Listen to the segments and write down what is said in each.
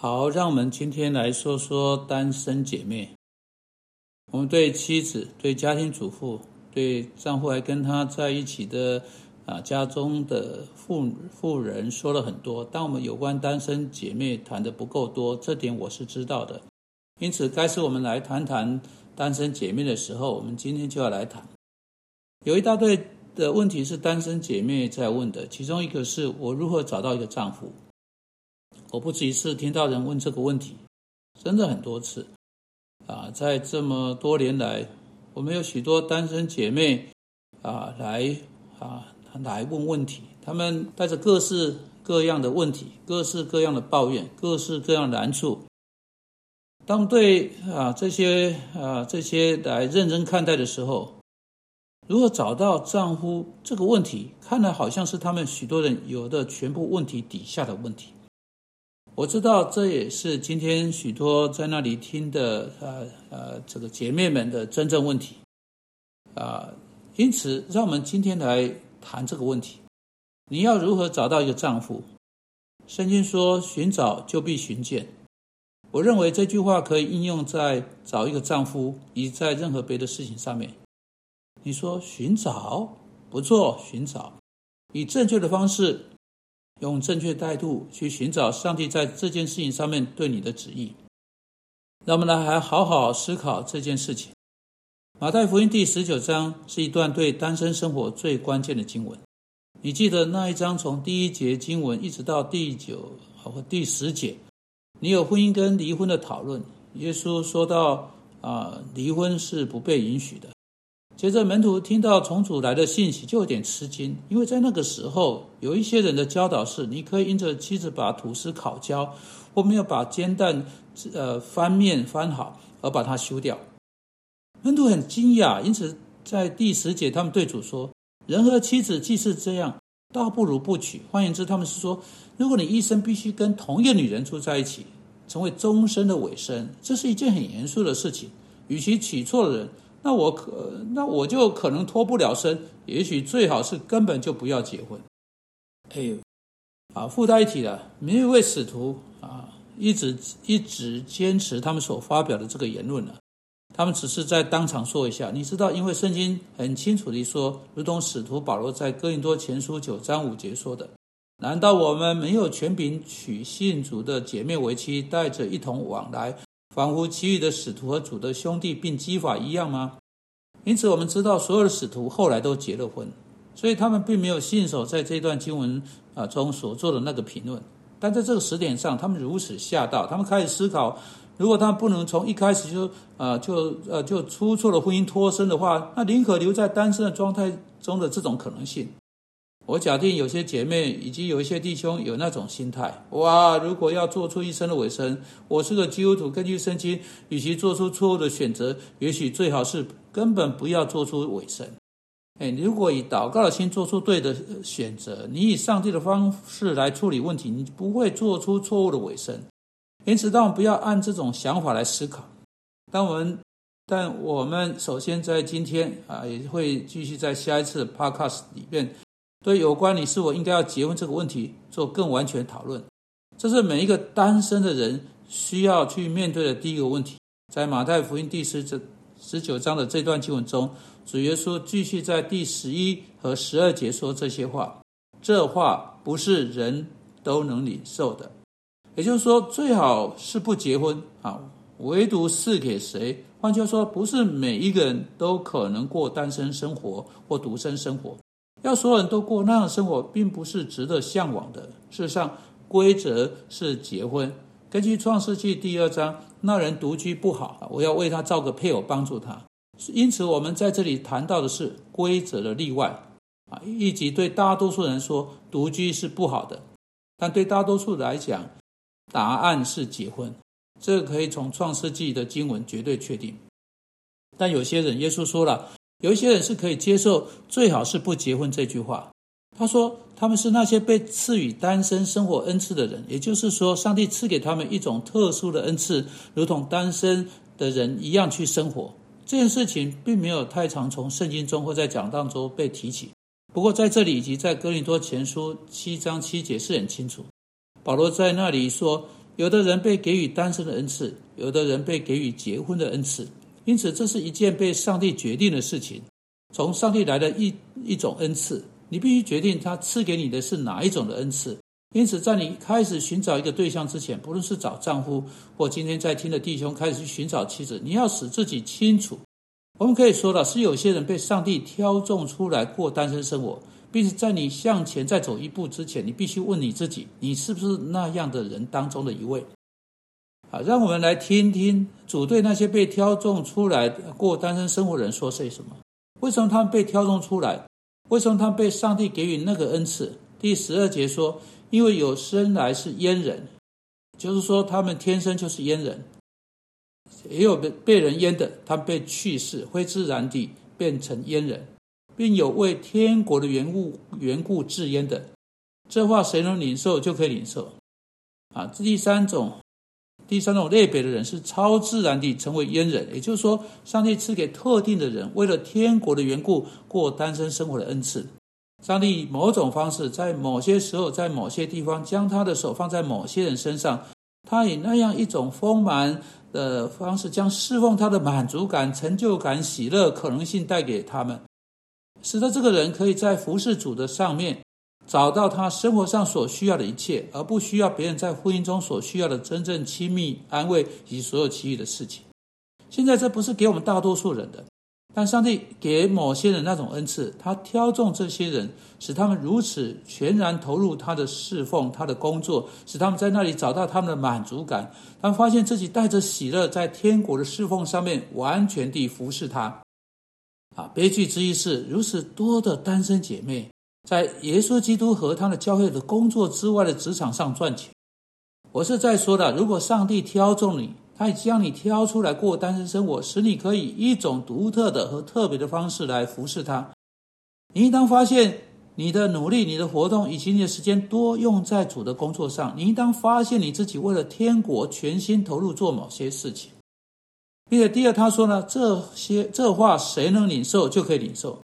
好，让我们今天来说说单身姐妹。我们对妻子、对家庭主妇、对丈夫还跟她在一起的啊家中的妇妇人说了很多，但我们有关单身姐妹谈的不够多，这点我是知道的。因此，该是我们来谈谈单身姐妹的时候，我们今天就要来谈。有一大堆的问题是单身姐妹在问的，其中一个是我如何找到一个丈夫。我不止一次听到人问这个问题，真的很多次啊！在这么多年来，我们有许多单身姐妹啊来啊来问问题，他们带着各式各样的问题、各式各样的抱怨、各式各样的难处。当对啊这些啊这些来认真看待的时候，如何找到丈夫这个问题，看来好像是他们许多人有的全部问题底下的问题。我知道这也是今天许多在那里听的呃呃这个姐妹们的真正问题啊，因此让我们今天来谈这个问题：你要如何找到一个丈夫？圣经说：“寻找就必寻见。”我认为这句话可以应用在找一个丈夫，以及在任何别的事情上面。你说寻找不错，寻找以正确的方式。用正确态度去寻找上帝在这件事情上面对你的旨意。让我们来还好好思考这件事情。马太福音第十九章是一段对单身生活最关键的经文。你记得那一章从第一节经文一直到第九和第十节，你有婚姻跟离婚的讨论。耶稣说到啊，离婚是不被允许的。接着，门徒听到从主来的信息，就有点吃惊，因为在那个时候，有一些人的教导是：你可以因着妻子把吐司烤焦，或没有把煎蛋呃翻面翻好，而把它修掉。门徒很惊讶，因此在第十节，他们对主说：“人和妻子既是这样，倒不如不娶。”换言之，他们是说：如果你一生必须跟同一个女人住在一起，成为终身的尾声，这是一件很严肃的事情。与其娶错了人。那我可，那我就可能脱不了身。也许最好是根本就不要结婚。哎呦，啊，附带一提了，没有一位使徒啊，一直一直坚持他们所发表的这个言论了。他们只是在当场说一下。你知道，因为圣经很清楚地说，如同使徒保罗在哥林多前书九章五节说的：“难道我们没有权柄娶信主的姐妹为妻，带着一同往来？”仿佛其余的使徒和主的兄弟并基法一样吗？因此，我们知道所有的使徒后来都结了婚，所以他们并没有信守在这段经文啊中所做的那个评论。但在这个时点上，他们如此吓到，他们开始思考：如果他们不能从一开始就啊就呃就出错了婚姻脱身的话，那宁可留在单身的状态中的这种可能性。我假定有些姐妹以及有一些弟兄有那种心态：哇，如果要做出一生的尾声，我是个基督徒，根据圣经，与其做出错误的选择，也许最好是根本不要做出尾声。哎，如果以祷告的心做出对的选择，你以上帝的方式来处理问题，你不会做出错误的尾声。因此，当我们不要按这种想法来思考。当我们，但我们首先在今天啊，也会继续在下一次 podcast 里面。对有关你是否应该要结婚这个问题做更完全讨论，这是每一个单身的人需要去面对的第一个问题。在马太福音第十这十九章的这段经文中，主耶稣继续在第十一和十二节说这些话。这话不是人都能领受的，也就是说，最好是不结婚啊，唯独是给谁？换句话说，不是每一个人都可能过单身生活或独身生活。要所有人都过那样的生活，并不是值得向往的。事实上，规则是结婚。根据创世纪第二章，那人独居不好，我要为他造个配偶帮助他。因此，我们在这里谈到的是规则的例外啊，以及对大多数人说独居是不好的，但对大多数来讲，答案是结婚。这个可以从创世纪的经文绝对确定。但有些人，耶稣说了。有一些人是可以接受“最好是不结婚”这句话。他说，他们是那些被赐予单身生活恩赐的人，也就是说，上帝赐给他们一种特殊的恩赐，如同单身的人一样去生活。这件事情并没有太常从圣经中或在讲道中被提起。不过，在这里以及在哥林多前书七章七节是很清楚。保罗在那里说：“有的人被给予单身的恩赐，有的人被给予结婚的恩赐。因此，这是一件被上帝决定的事情。从上帝来的一一种恩赐，你必须决定他赐给你的是哪一种的恩赐。因此，在你开始寻找一个对象之前，不论是找丈夫，或今天在听的弟兄开始去寻找妻子，你要使自己清楚。我们可以说的是，有些人被上帝挑中出来过单身生活，并且在你向前再走一步之前，你必须问你自己：你是不是那样的人当中的一位？啊，让我们来听听主对那些被挑中出来过单身生活的人说些什么。为什么他们被挑中出来？为什么他们被上帝给予那个恩赐？第十二节说：因为有生来是阉人，就是说他们天生就是阉人。也有被被人阉的，他们被去世，会自然地变成阉人，并有为天国的缘故缘故自阉的。这话谁能领受，就可以领受。啊，第三种，第三种类别的人是超自然地成为阉人，也就是说，上帝赐给特定的人，为了天国的缘故过单身生活的恩赐。上帝以某种方式，在某些时候，在某些地方，将他的手放在某些人身上。他以那样一种丰满的方式，将释放他的满足感、成就感、喜乐可能性带给他们，使得这个人可以在服侍主的上面找到他生活上所需要的一切，而不需要别人在婚姻中所需要的真正亲密、安慰以及所有其余的事情。现在这不是给我们大多数人的。但上帝给某些人那种恩赐，他挑中这些人，使他们如此全然投入他的侍奉、他的工作，使他们在那里找到他们的满足感。他们发现自己带着喜乐，在天国的侍奉上面完全地服侍他。啊，悲剧之一是，如此多的单身姐妹，在耶稣基督和他的教会的工作之外的职场上赚钱。我是在说的，如果上帝挑中你。他将你挑出来过单身生活，使你可以一种独特的和特别的方式来服侍他。你应当发现你的努力、你的活动以及你的时间多用在主的工作上。你应当发现你自己为了天国全心投入做某些事情。并且第二，他说呢，这些这话谁能领受就可以领受。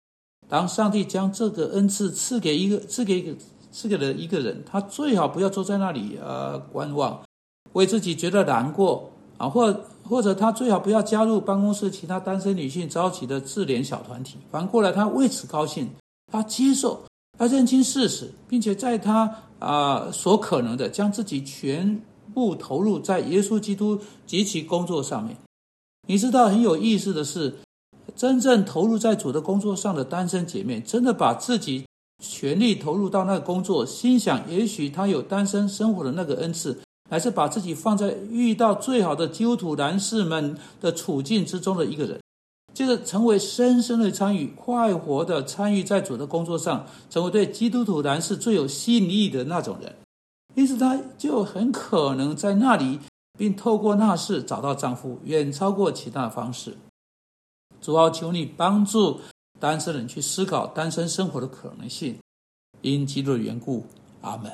当上帝将这个恩赐赐给一个赐给一个赐给了一个人，他最好不要坐在那里呃观望，为自己觉得难过。啊，或或者他最好不要加入办公室其他单身女性召集的自怜小团体。反过来，他为此高兴，他接受，他认清事实，并且在他啊所可能的，将自己全部投入在耶稣基督及其工作上面。你知道很有意思的是，真正投入在主的工作上的单身姐妹，真的把自己全力投入到那个工作，心想也许他有单身生活的那个恩赐。还是把自己放在遇到最好的基督徒男士们的处境之中的一个人，就是成为深深的参与、快活的参与在主的工作上，成为对基督徒男士最有吸引力的那种人。因此，她就很可能在那里，并透过那事找到丈夫，远超过其他的方式。主要求你帮助单身人去思考单身生活的可能性，因基督的缘故，阿门。